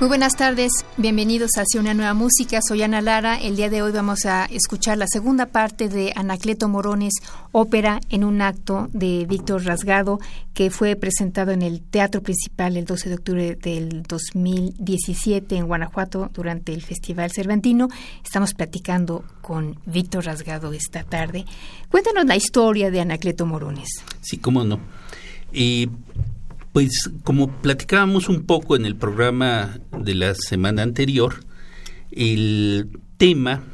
Muy buenas tardes, bienvenidos hacia una nueva música. Soy Ana Lara. El día de hoy vamos a escuchar la segunda parte de Anacleto Morones, ópera en un acto de Víctor Rasgado, que fue presentado en el Teatro Principal el 12 de octubre del 2017 en Guanajuato durante el Festival Cervantino. Estamos platicando con Víctor Rasgado esta tarde. Cuéntanos la historia de Anacleto Morones. Sí, cómo no. Y pues como platicábamos un poco en el programa de la semana anterior, el tema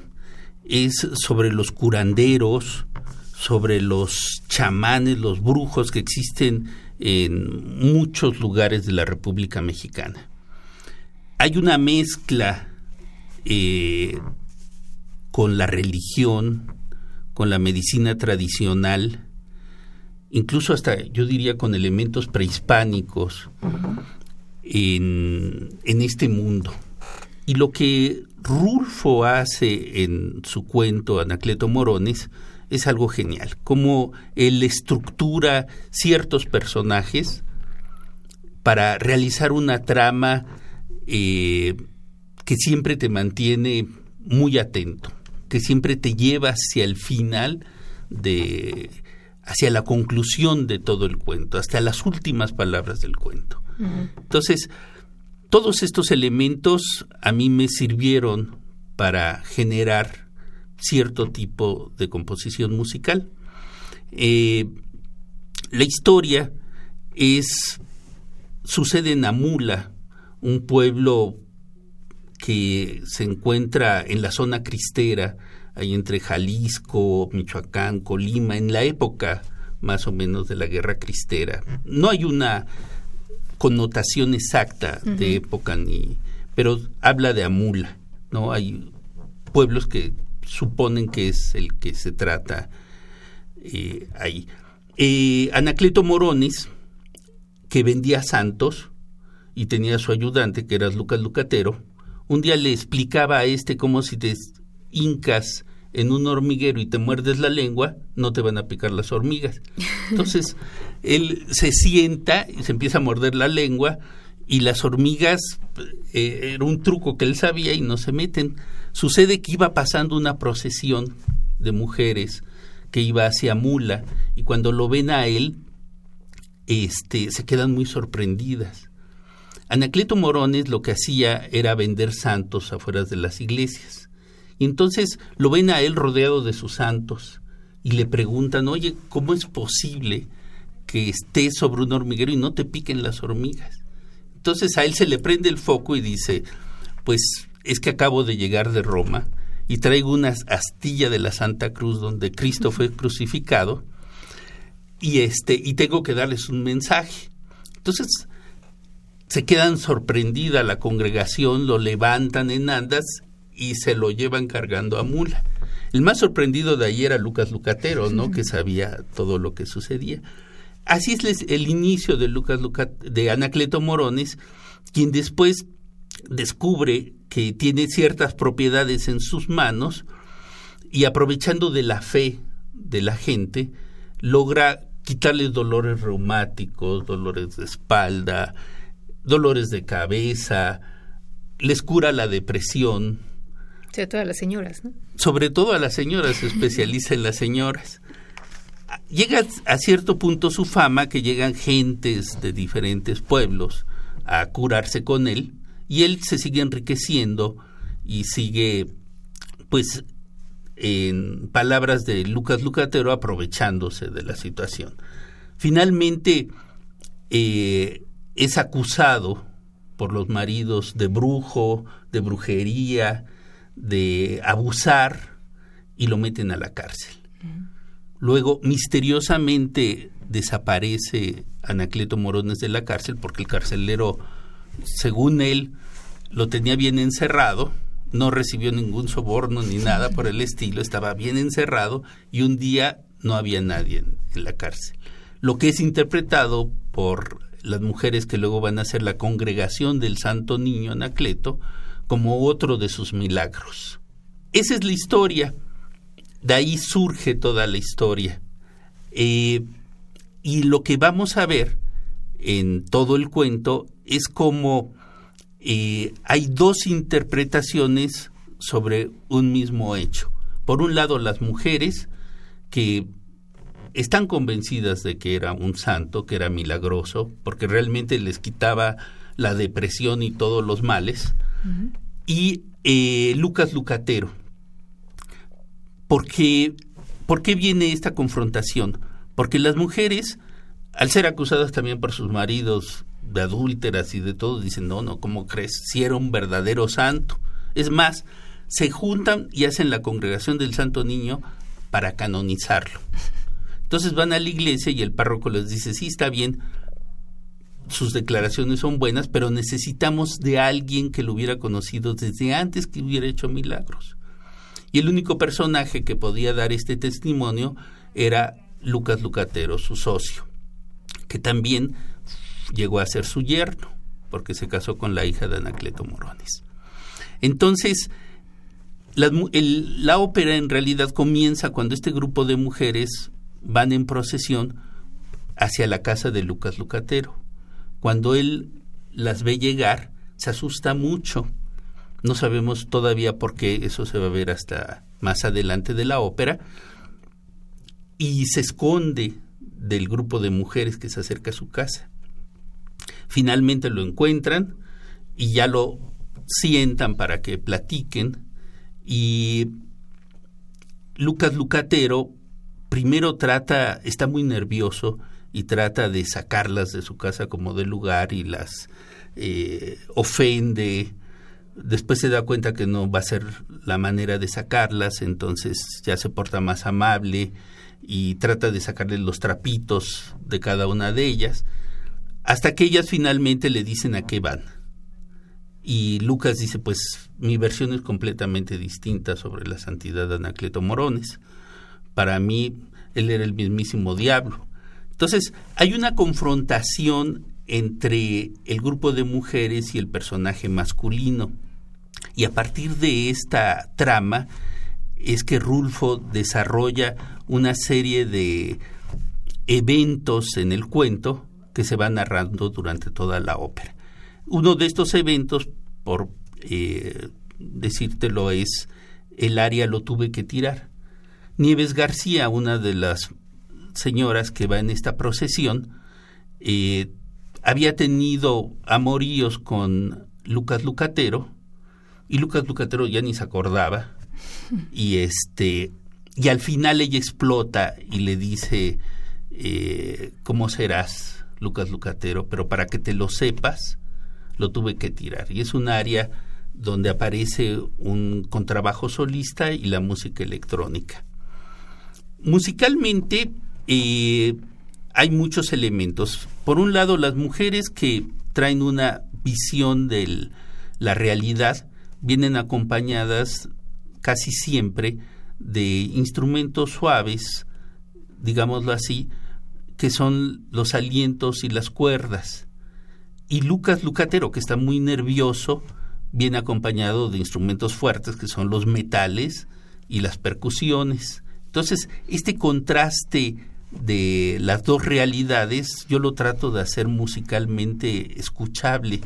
es sobre los curanderos, sobre los chamanes, los brujos que existen en muchos lugares de la República Mexicana. Hay una mezcla eh, con la religión, con la medicina tradicional, incluso hasta yo diría con elementos prehispánicos en, este mundo. Y lo que Rulfo hace en su cuento Anacleto Morones es algo genial, como él estructura ciertos personajes para realizar una trama eh, que siempre te mantiene muy atento, que siempre te lleva hacia el final de, hacia la conclusión de todo el cuento, hasta las últimas palabras del cuento. Entonces, todos estos elementos a mí me sirvieron para generar cierto tipo de composición musical. Eh, la historia es sucede en Amula, un pueblo que se encuentra en la zona cristera ahí entre Jalisco, Michoacán, Colima, en la época más o menos de la guerra cristera. No hay una connotación exacta de época ni pero habla de Amula, ¿no? Hay pueblos que suponen que es el que se trata eh, ahí. Eh, Anacleto Morones, que vendía santos y tenía a su ayudante, que era Lucas Lucatero, un día le explicaba a este cómo si te hincas en un hormiguero y te muerdes la lengua, no te van a picar las hormigas. Entonces, él se sienta y se empieza a morder la lengua y las hormigas, eh, era un truco que él sabía y no se meten. Sucede que iba pasando una procesión de mujeres que iba hacia Mula y cuando lo ven a él, este, se quedan muy sorprendidas. Anacleto Morones lo que hacía era vender santos afuera de las iglesias y entonces lo ven a él rodeado de sus santos y le preguntan, oye, ¿cómo es posible que estés sobre un hormiguero y no te piquen las hormigas? Entonces a él se le prende el foco y dice, pues es que acabo de llegar de Roma y traigo una astilla de la Santa Cruz donde Cristo fue crucificado y este y tengo que darles un mensaje. Entonces se quedan sorprendida la congregación, lo levantan en andas y se lo llevan cargando a mula. El más sorprendido de ahí era Lucas Lucatero, ¿no? Que sabía todo lo que sucedía. Así es el inicio de Lucas de Anacleto Morones, quien después descubre que tiene ciertas propiedades en sus manos y aprovechando de la fe de la gente, logra quitarles dolores reumáticos, dolores de espalda, dolores de cabeza, les cura la depresión, sobre todo a las señoras. Sobre todo a las señoras, se especializa en las señoras. Llega a cierto punto su fama que llegan gentes de diferentes pueblos a curarse con él y él se sigue enriqueciendo y sigue, pues, en palabras de Lucas Lucatero, aprovechándose de la situación. Finalmente, eh, es acusado por los maridos de brujo, de brujería, de abusar y lo meten a la cárcel. Luego, misteriosamente desaparece Anacleto Morones de la cárcel porque el carcelero según él, lo tenía bien encerrado, no recibió ningún soborno ni nada por el estilo, estaba bien encerrado y un día no había nadie en, la cárcel. Lo que es interpretado por las mujeres que luego van a ser la congregación del Santo Niño Anacleto como otro de sus milagros. Esa es la historia, de ahí surge toda la historia. Eh, y lo que vamos a ver en todo el cuento es como eh, hay dos interpretaciones sobre un mismo hecho. Por un lado, las mujeres que están convencidas de que era un santo, que era milagroso, porque realmente les quitaba la depresión y todos los males, y eh, Lucas Lucatero. Porque, ¿Por qué viene esta confrontación? Porque las mujeres, al ser acusadas también por sus maridos de adúlteras y de todo, dicen, no, no, ¿cómo crees? Si era un verdadero santo. Es más, se juntan y hacen la congregación del Santo Niño para canonizarlo. Entonces van a la iglesia y el párroco les dice, sí, está bien, sus declaraciones son buenas, pero necesitamos de alguien que lo hubiera conocido desde antes que hubiera hecho milagros. Y el único personaje que podía dar este testimonio era Lucas Lucatero, su socio, que también llegó a ser su yerno, porque se casó con la hija de Anacleto Morones. Entonces, la, ópera en realidad comienza cuando este grupo de mujeres van en procesión hacia la casa de Lucas Lucatero. Cuando él las ve llegar, se asusta mucho. No sabemos todavía por qué, eso se va a ver hasta más adelante de la ópera. Y se esconde del grupo de mujeres que se acerca a su casa. Finalmente lo encuentran y ya lo sientan para que platiquen y Lucas Lucatero primero trata, está muy nervioso y trata de sacarlas de su casa como de lugar y las eh, ofende. Después se da cuenta que no va a ser la manera de sacarlas, entonces ya se porta más amable y trata de sacarle los trapitos de cada una de ellas hasta que ellas finalmente le dicen a qué van. Y Lucas dice, pues mi versión es completamente distinta sobre la santidad de Anacleto Morones. Para mí, él era el mismísimo diablo. Entonces, hay una confrontación entre el grupo de mujeres y el personaje masculino. Y a partir de esta trama es que Rulfo desarrolla una serie de eventos en el cuento que se va narrando durante toda la ópera. Uno de estos eventos, por eh, decírtelo, es el área lo tuve que tirar. Nieves García, una de las señoras que va en esta procesión, eh, había tenido amoríos con Lucas Lucatero y Lucas Lucatero ya ni se acordaba y este y al final ella explota y le dice eh, cómo serás Lucas Lucatero, pero para que te lo sepas, lo tuve que tirar. Y es un área donde aparece un contrabajo solista y la música electrónica. Musicalmente eh, hay muchos elementos. Por un lado, las mujeres que traen una visión de la realidad vienen acompañadas casi siempre de instrumentos suaves, digámoslo así, que son los alientos y las cuerdas. Y Lucas Lucatero, que está muy nervioso, viene acompañado de instrumentos fuertes, que son los metales y las percusiones. Entonces, este contraste de las dos realidades, yo lo trato de hacer musicalmente escuchable.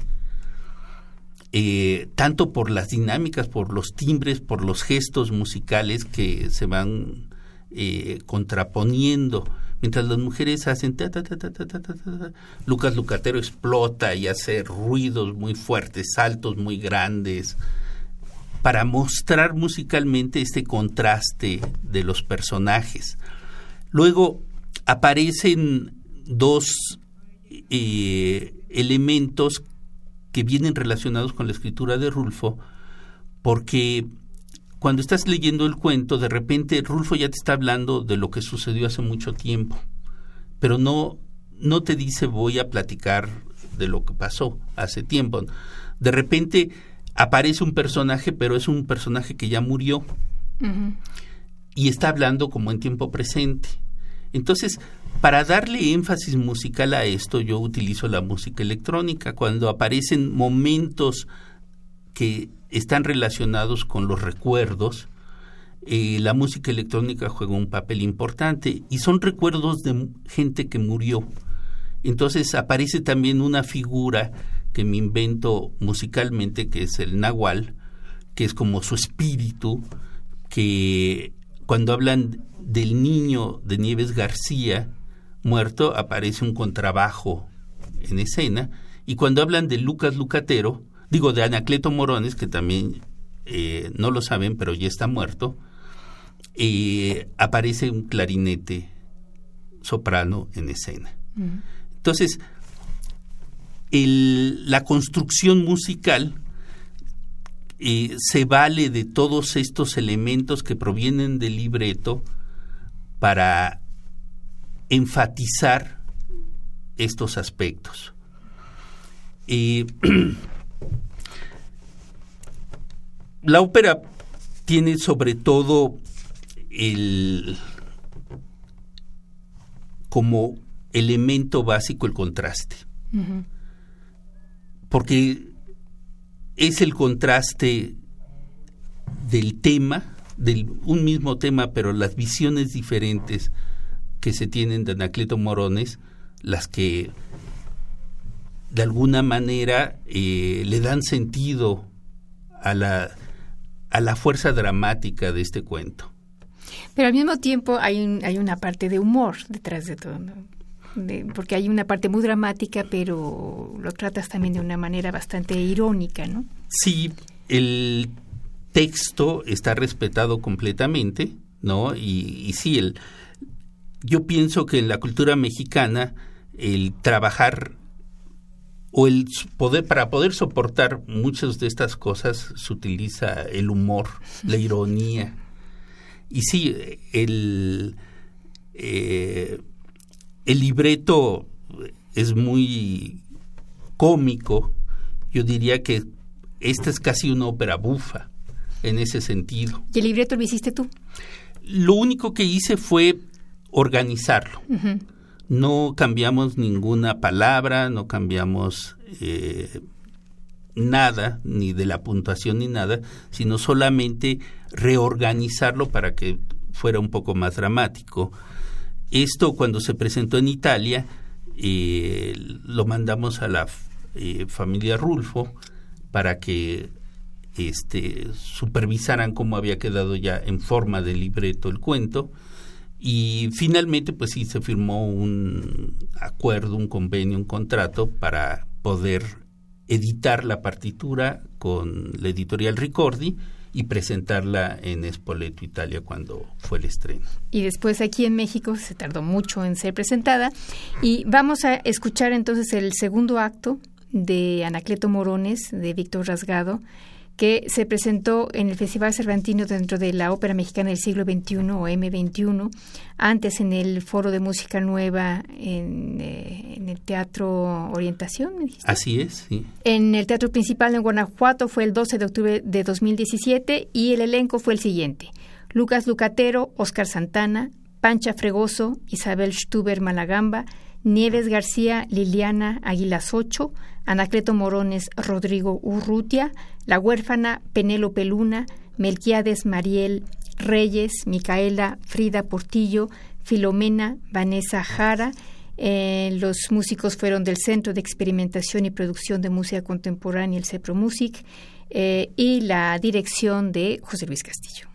Eh, tanto por las dinámicas, por los timbres, por los gestos musicales que se van eh, contraponiendo mientras las mujeres hacen ta, ta, ta, Lucas Lucatero explota y hace ruidos muy fuertes, saltos muy grandes, para mostrar musicalmente este contraste de los personajes. Luego aparecen dos eh, elementos que vienen relacionados con la escritura de Rulfo, porque cuando estás leyendo el cuento, de repente Rulfo ya te está hablando de lo que sucedió hace mucho tiempo, pero no, no te dice voy a platicar de lo que pasó hace tiempo. De repente aparece un personaje, pero es un personaje que ya murió y está hablando como en tiempo presente. Entonces, para darle énfasis musical a esto, yo utilizo la música electrónica. Cuando aparecen momentos que están relacionados con los recuerdos, eh, la música electrónica juega un papel importante y son recuerdos de gente que murió. Entonces aparece también una figura que me invento musicalmente, que es el nahual, que es como su espíritu, que cuando hablan del niño de Nieves García muerto, aparece un contrabajo en escena, y cuando hablan de Lucas Lucatero, digo de Anacleto Morones, que también eh, no lo saben, pero ya está muerto, eh, aparece un clarinete soprano en escena. Entonces, la construcción musical eh, se vale de todos estos elementos que provienen del libreto para enfatizar estos aspectos. la ópera tiene sobre todo el como elemento básico el contraste. Porque es el contraste del tema, de un mismo tema, pero las visiones diferentes que se tienen de Anacleto Morones, las que de alguna manera eh, le dan sentido a la, a la fuerza dramática de este cuento. Pero al mismo tiempo hay, hay una parte de humor detrás de todo, porque hay una parte muy dramática, pero lo tratas también de una manera bastante irónica, ¿no? Sí, el texto está respetado completamente, ¿no? Y, sí, el, yo pienso que en la cultura mexicana el trabajar o el poder para poder soportar muchas de estas cosas se utiliza el humor, la ironía. Y sí, el eh, el libreto es muy cómico. Yo diría que esta es casi una ópera bufa en ese sentido. ¿Y el libreto lo hiciste tú? Lo único que hice fue organizarlo. No cambiamos ninguna palabra, no cambiamos eh, nada, ni de la puntuación ni nada, sino solamente reorganizarlo para que fuera un poco más dramático. Esto cuando se presentó en Italia, eh, lo mandamos a la eh, familia Rulfo para que este, supervisaran cómo había quedado ya en forma de libreto el cuento. Y finalmente, pues sí, se firmó un acuerdo, un convenio, un contrato para poder editar la partitura con la editorial Ricordi y presentarla en Spoleto, Italia, cuando fue el estreno. Y después aquí en México se tardó mucho en ser presentada. Y vamos a escuchar entonces el segundo acto de Anacleto Morones, de Víctor Rasgado, que se presentó en el Festival Cervantino dentro de la Ópera Mexicana del Siglo XXI o M21, antes en el Foro de Música Nueva en, eh, el Teatro Orientación. Así es, sí. En el Teatro Principal en Guanajuato fue el 12 de octubre de 2017 y el elenco fue el siguiente. Lucas Lucatero, Oscar Santana, Pancha Fregoso, Isabel Stuber Malagamba, Nieves García, Liliana Aguilas Ocho, Anacleto Morones, Rodrigo Urrutia, La Huérfana, Penélope Luna, Melquiades Mariel Reyes, Micaela Frida Portillo, Filomena Vanessa Jara. Eh, los músicos fueron del Centro de Experimentación y Producción de Música Contemporánea, el CEPRO Music, eh, y la dirección de José Luis Castillo.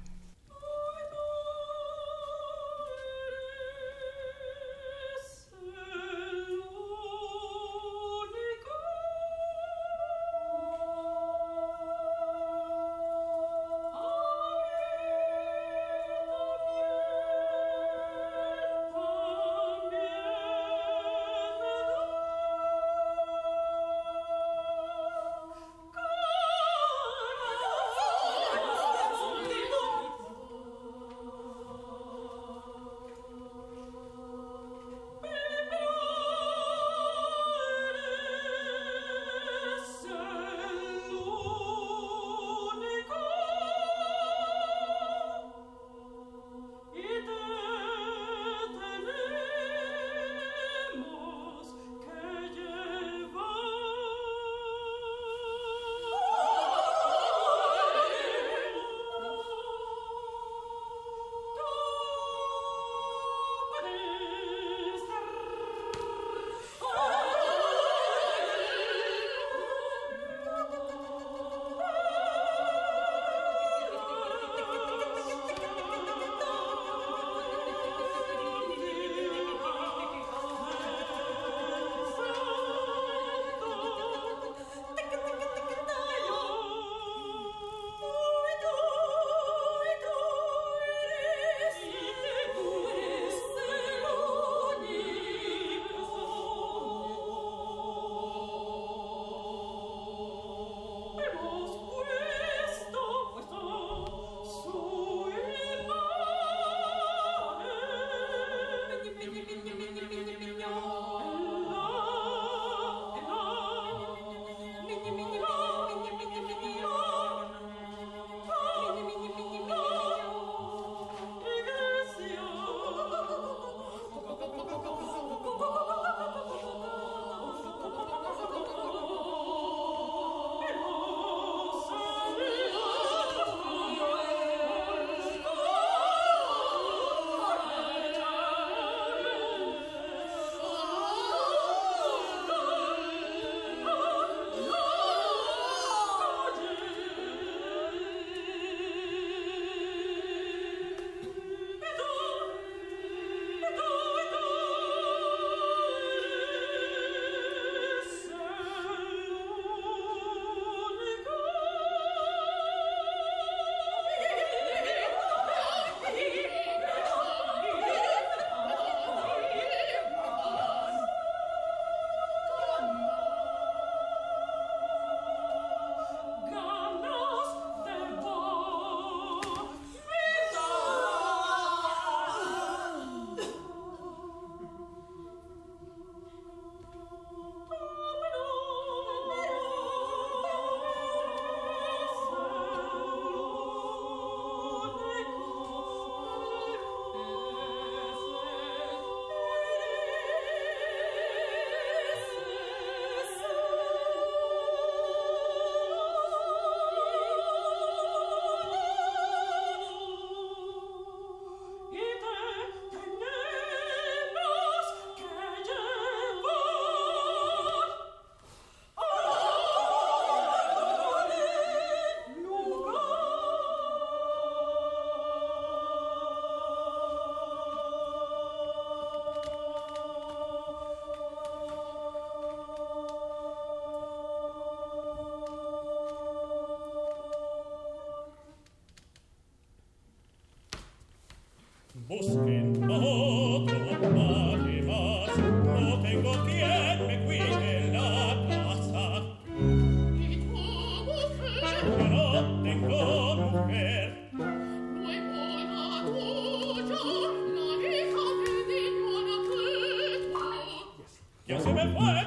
Ya se me fue,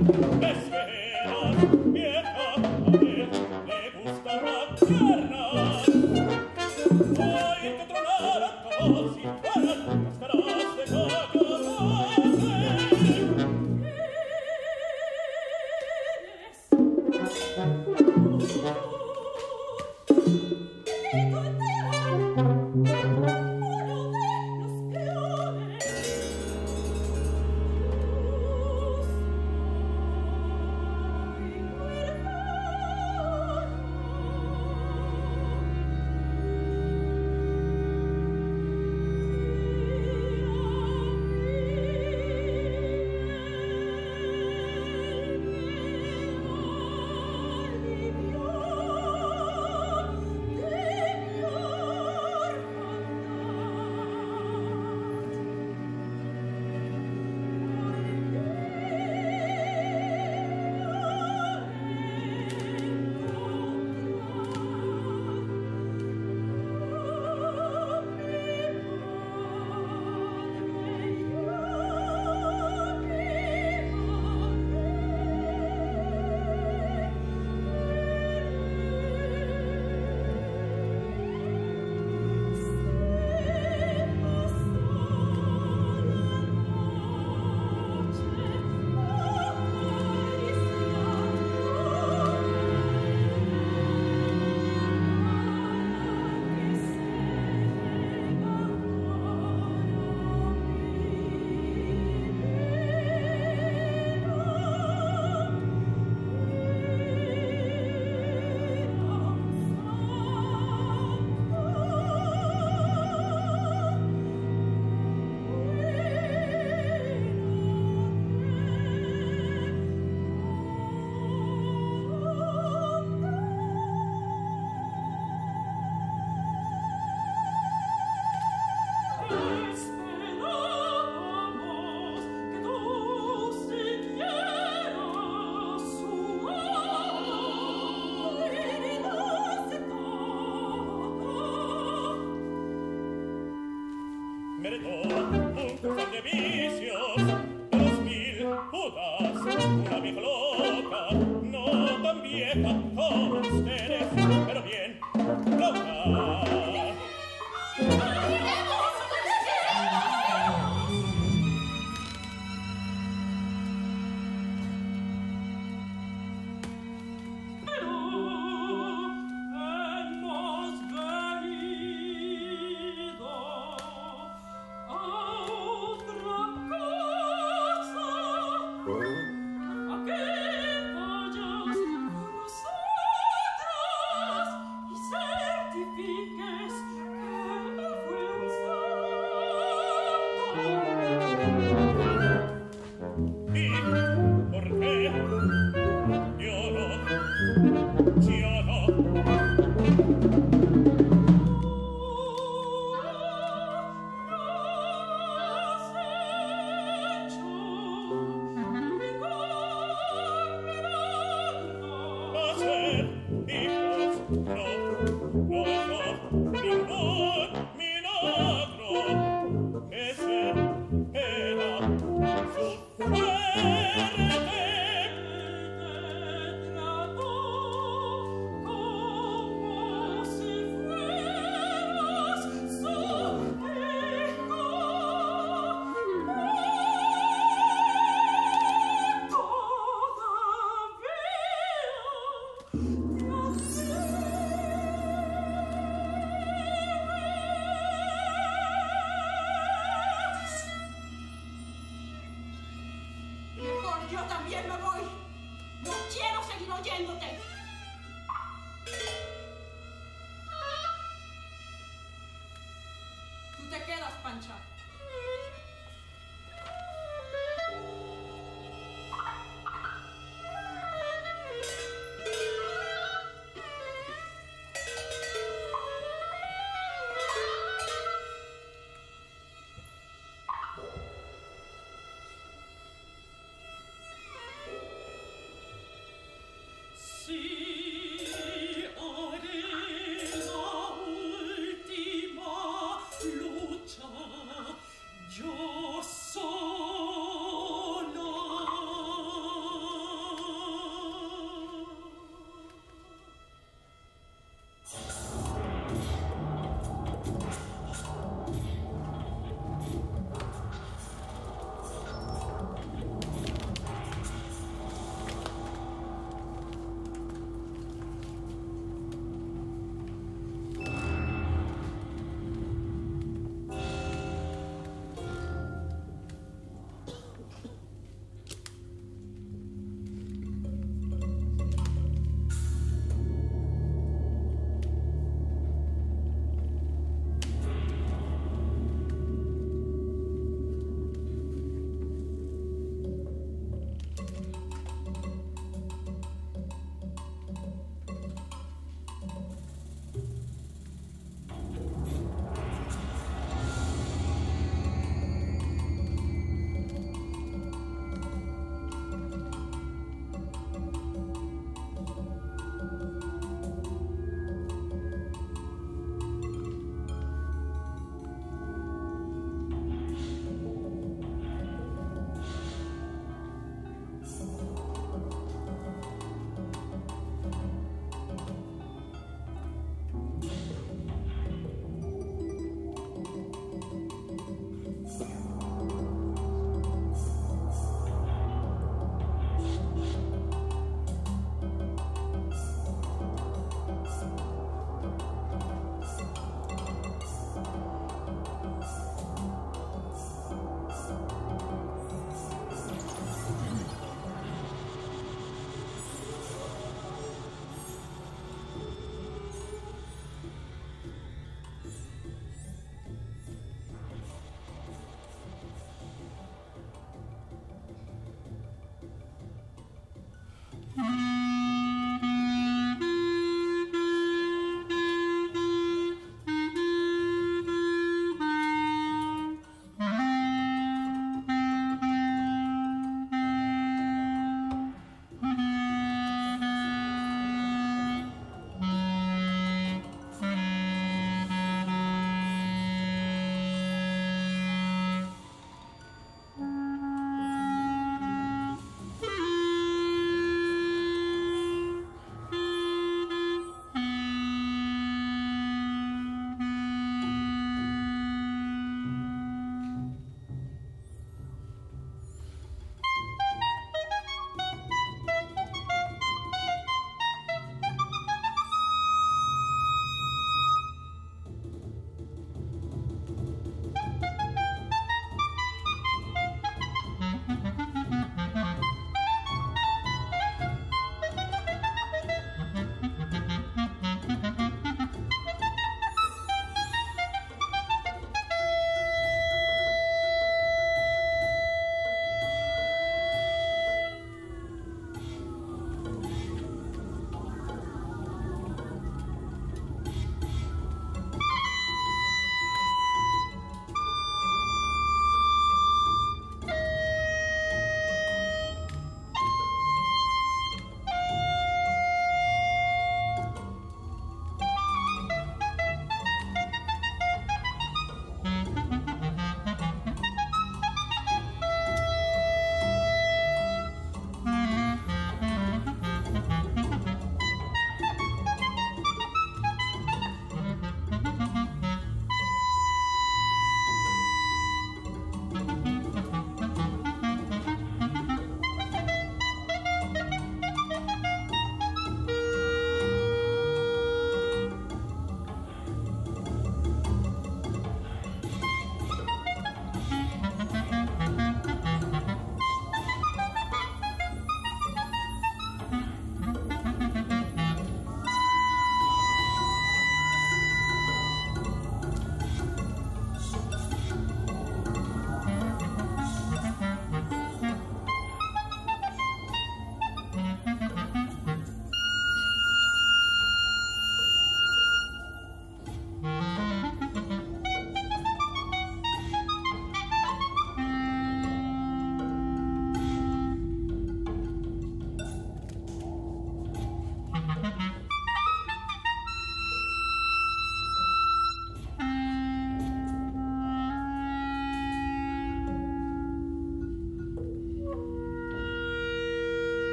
Yes.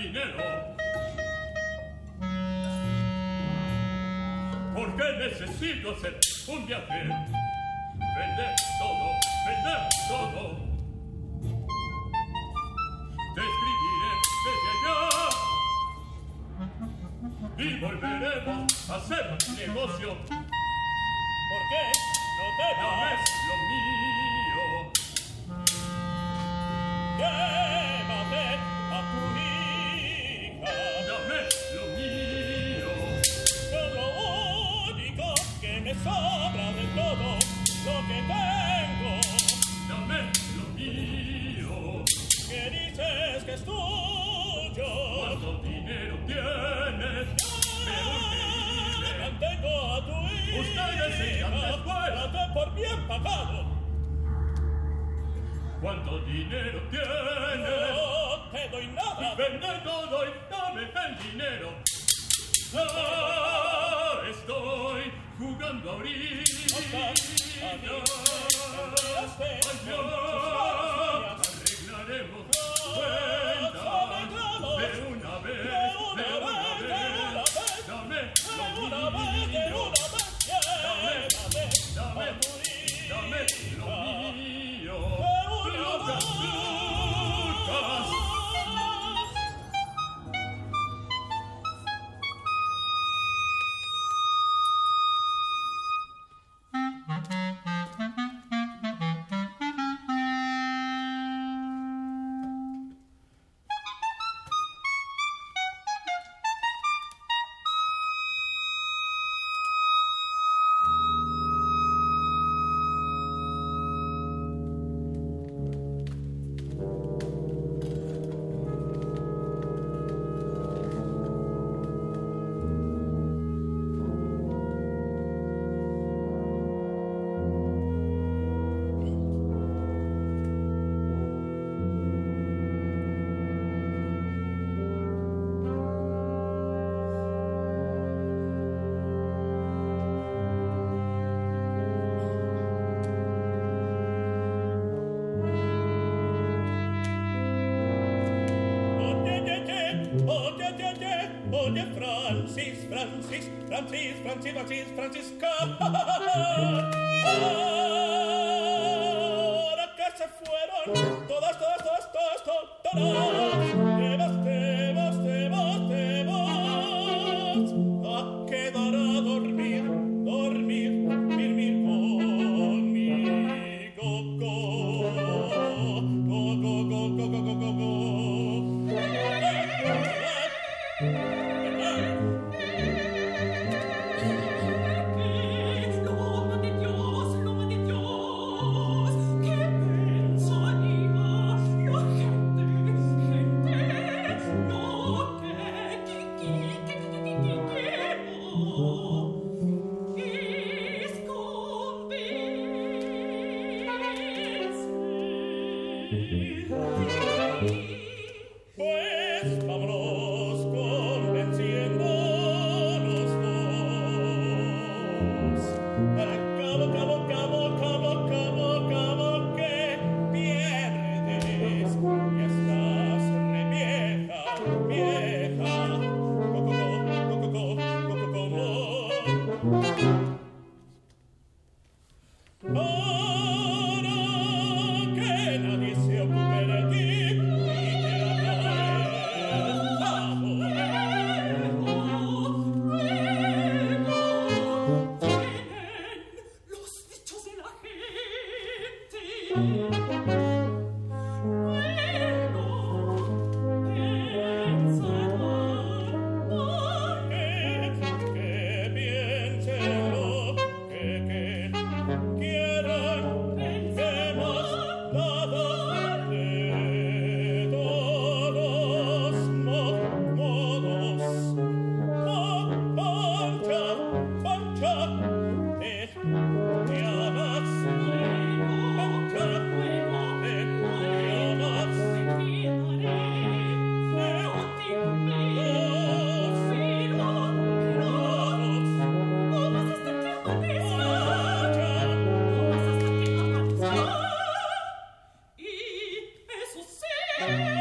gallinero. Porque necesito hacer un viaje. Vender todo, vender todo. Te escribiré desde allá. Y volveremos a hacer negocio. Porque no te no es lo mío. Francis, Francis, Francis, Francis, Francisco. Thank you.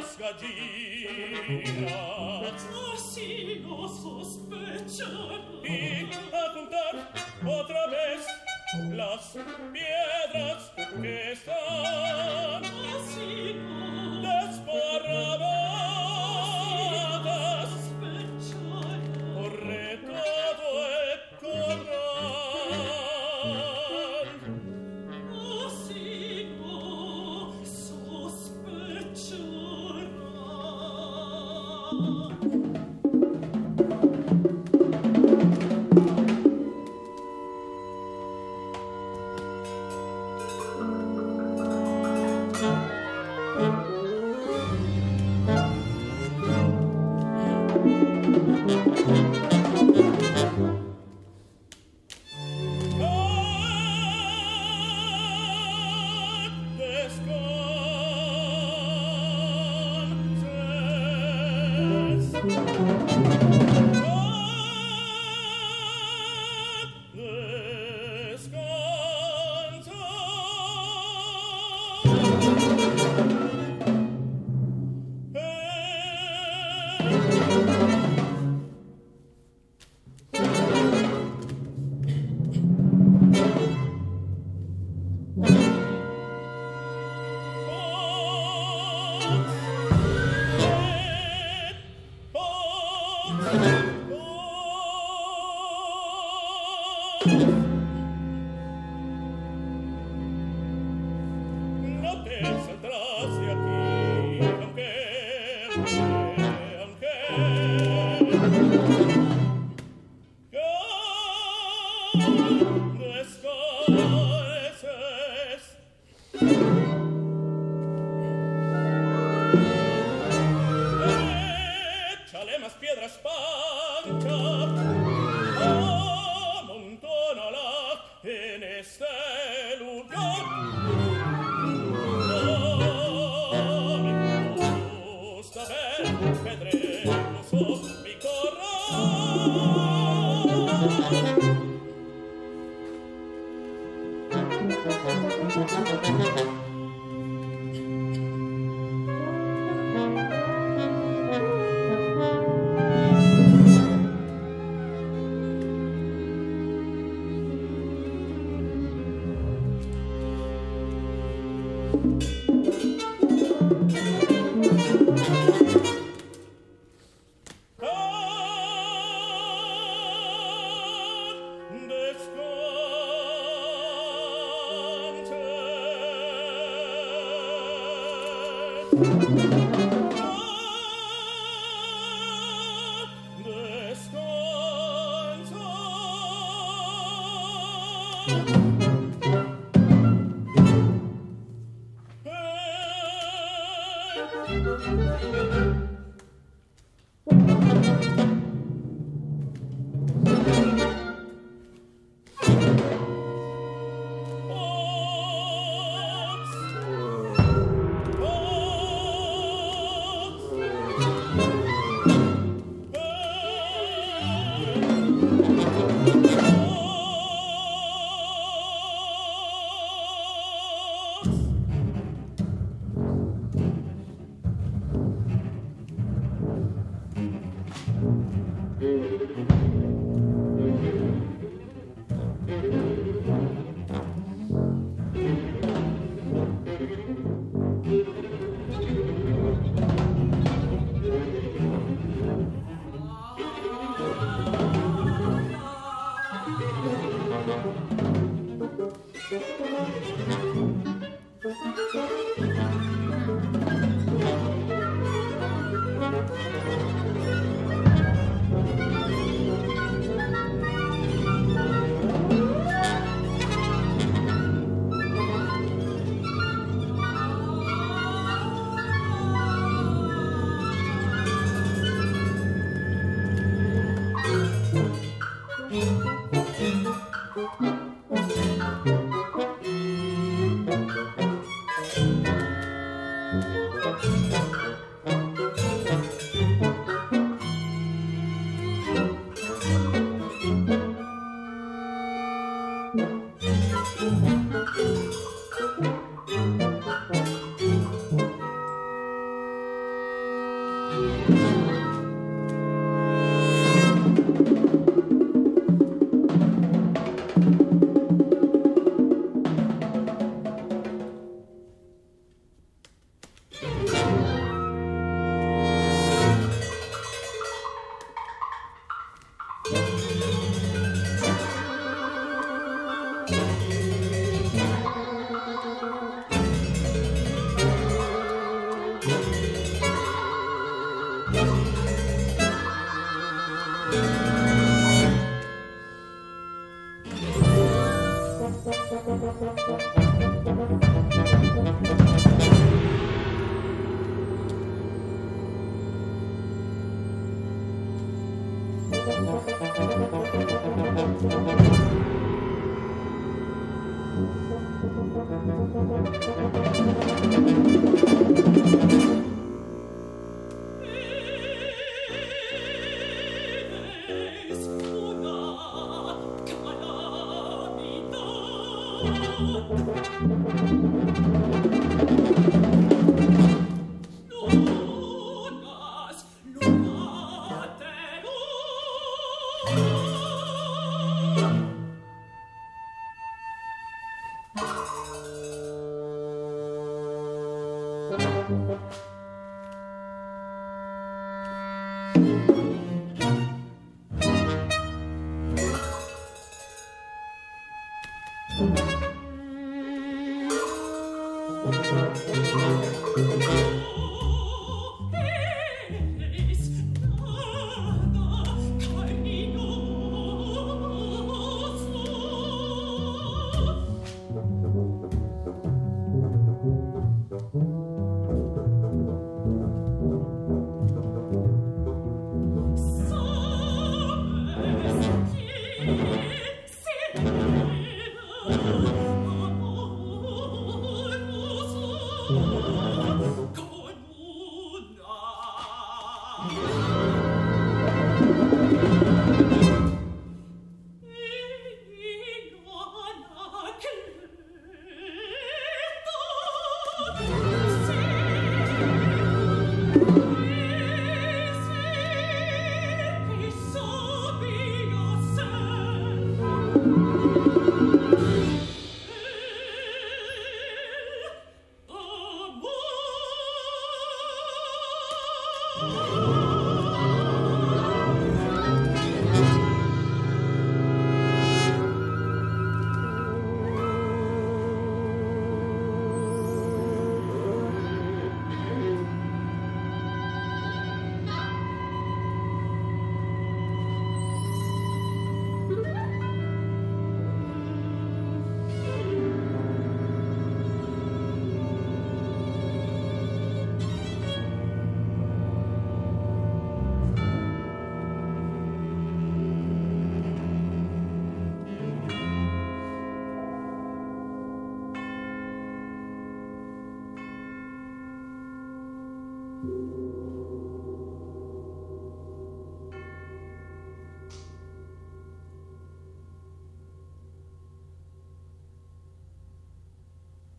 Las gallinas y a juntar otra vez las piedras que están No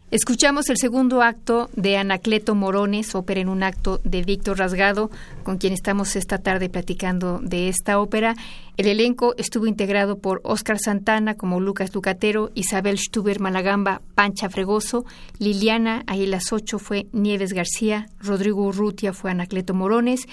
Escuchamos el segundo acto de Anacleto Morones, ópera en un acto de Víctor Rasgado, con quien estamos esta tarde platicando de esta ópera. El elenco estuvo integrado por Óscar Santana como Lucas Lucatero, Isabel Stuber Malagamba, Pancha Fregoso, Liliana Aguilas Ocho fue Nieves García, Rodrigo Urrutia fue Anacleto Morones,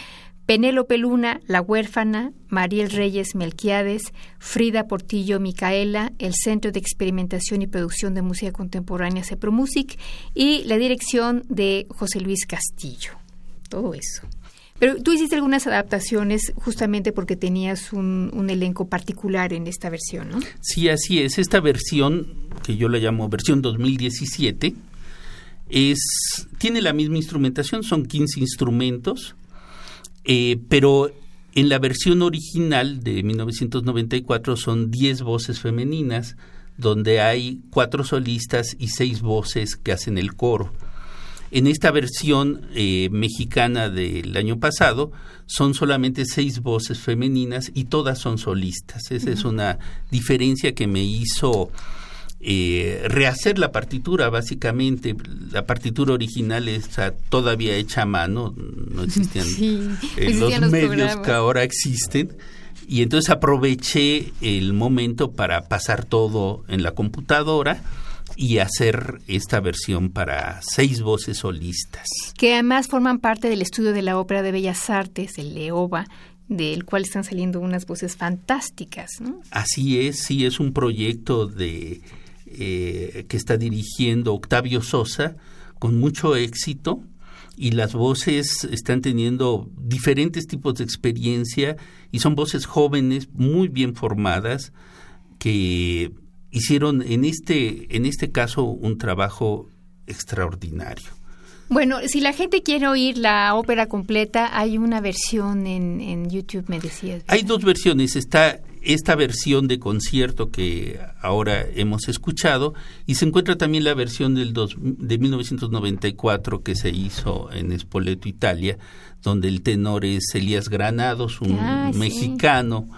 Penélope Luna, La Huérfana, Mariel Reyes Melquiades, Frida Portillo Micaela, el Centro de Experimentación y Producción de Música Contemporánea CEPROMUSIC y la dirección de José Luis Castillo. Todo eso. Pero tú hiciste algunas adaptaciones justamente porque tenías un, un elenco particular en esta versión, ¿no? Sí, así es. Esta versión, que yo la llamo versión 2017, es, tiene la misma instrumentación, son 15 instrumentos, eh, pero en la versión original de 1994 son 10 voces femeninas, donde hay cuatro solistas y seis voces que hacen el coro. En esta versión eh, mexicana del año pasado son solamente seis voces femeninas y todas son solistas. Esa es una diferencia que me hizo eh, rehacer la partitura, básicamente. La partitura original está todavía hecha a mano, no existían Sí, eh, existían los los medios programas. que ahora existen. Y entonces aproveché el momento para pasar todo en la computadora y hacer esta versión para seis voces solistas. Que además forman parte del estudio de la Ópera de Bellas Artes, el LEOBA, del cual están saliendo unas voces fantásticas, ¿no? Así es, sí, es un proyecto de eh, que está dirigiendo Octavio Sosa con mucho éxito y las voces están teniendo diferentes tipos de experiencia y son voces jóvenes muy bien formadas que hicieron en este en este caso un trabajo extraordinario. Bueno, si la gente quiere oír la ópera completa, hay una versión en, en YouTube, me decías. Hay dos versiones. Está esta versión de concierto que ahora hemos escuchado y se encuentra también la versión del dos, de 1994 que se hizo en Spoleto, Italia, donde el tenor es Elías Granados, un Ah, sí. mexicano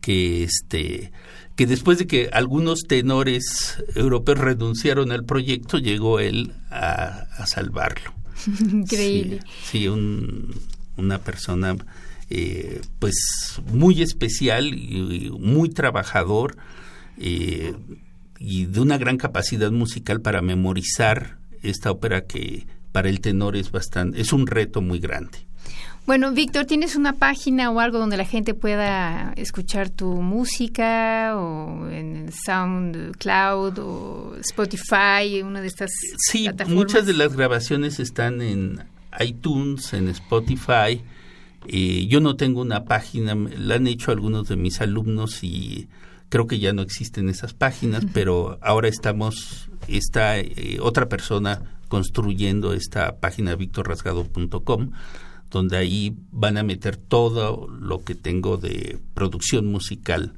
que este que después de que algunos tenores europeos renunciaron al proyecto, llegó él a, a salvarlo. Increíble. Sí, sí, un- una persona eh, pues muy especial y, muy trabajador eh, y de una gran capacidad musical para memorizar esta ópera que para el tenor es bastante es un reto muy grande. Bueno, Víctor, ¿tienes una página o algo donde la gente pueda escuchar tu música o en SoundCloud o Spotify, una de estas Sí, plataformas? muchas de las grabaciones están en iTunes, en Spotify. Eh, yo no tengo una página, la han hecho algunos de mis alumnos y creo que ya no existen esas páginas, pero ahora estamos, está eh, otra persona construyendo esta página victorrasgado.com donde ahí van a meter todo lo que tengo de producción musical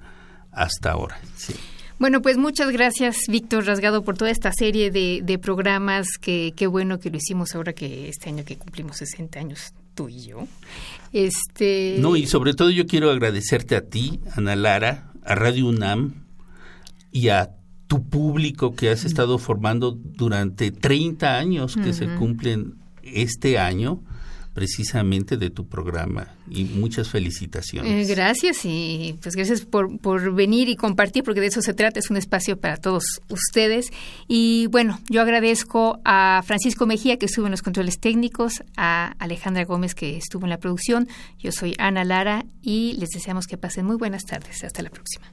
hasta ahora. Sí. Bueno, pues muchas gracias, Víctor Rasgado, por toda esta serie de, de programas. que Qué bueno que lo hicimos ahora que este año que cumplimos 60 años, tú y yo. Este, No, y sobre todo yo quiero agradecerte a ti, Ana Lara, a Radio UNAM y a tu público que has estado formando durante 30 años que se cumplen este año precisamente de tu programa y muchas Eh, felicitaciones. gracias y pues gracias por, por venir y compartir porque de eso se trata, es un espacio para todos ustedes. Y bueno, yo agradezco a Francisco Mejía que estuvo en los controles técnicos, a Alejandra Gómez que estuvo en la producción, yo soy Ana Lara y les deseamos que pasen muy buenas tardes. Hasta la próxima.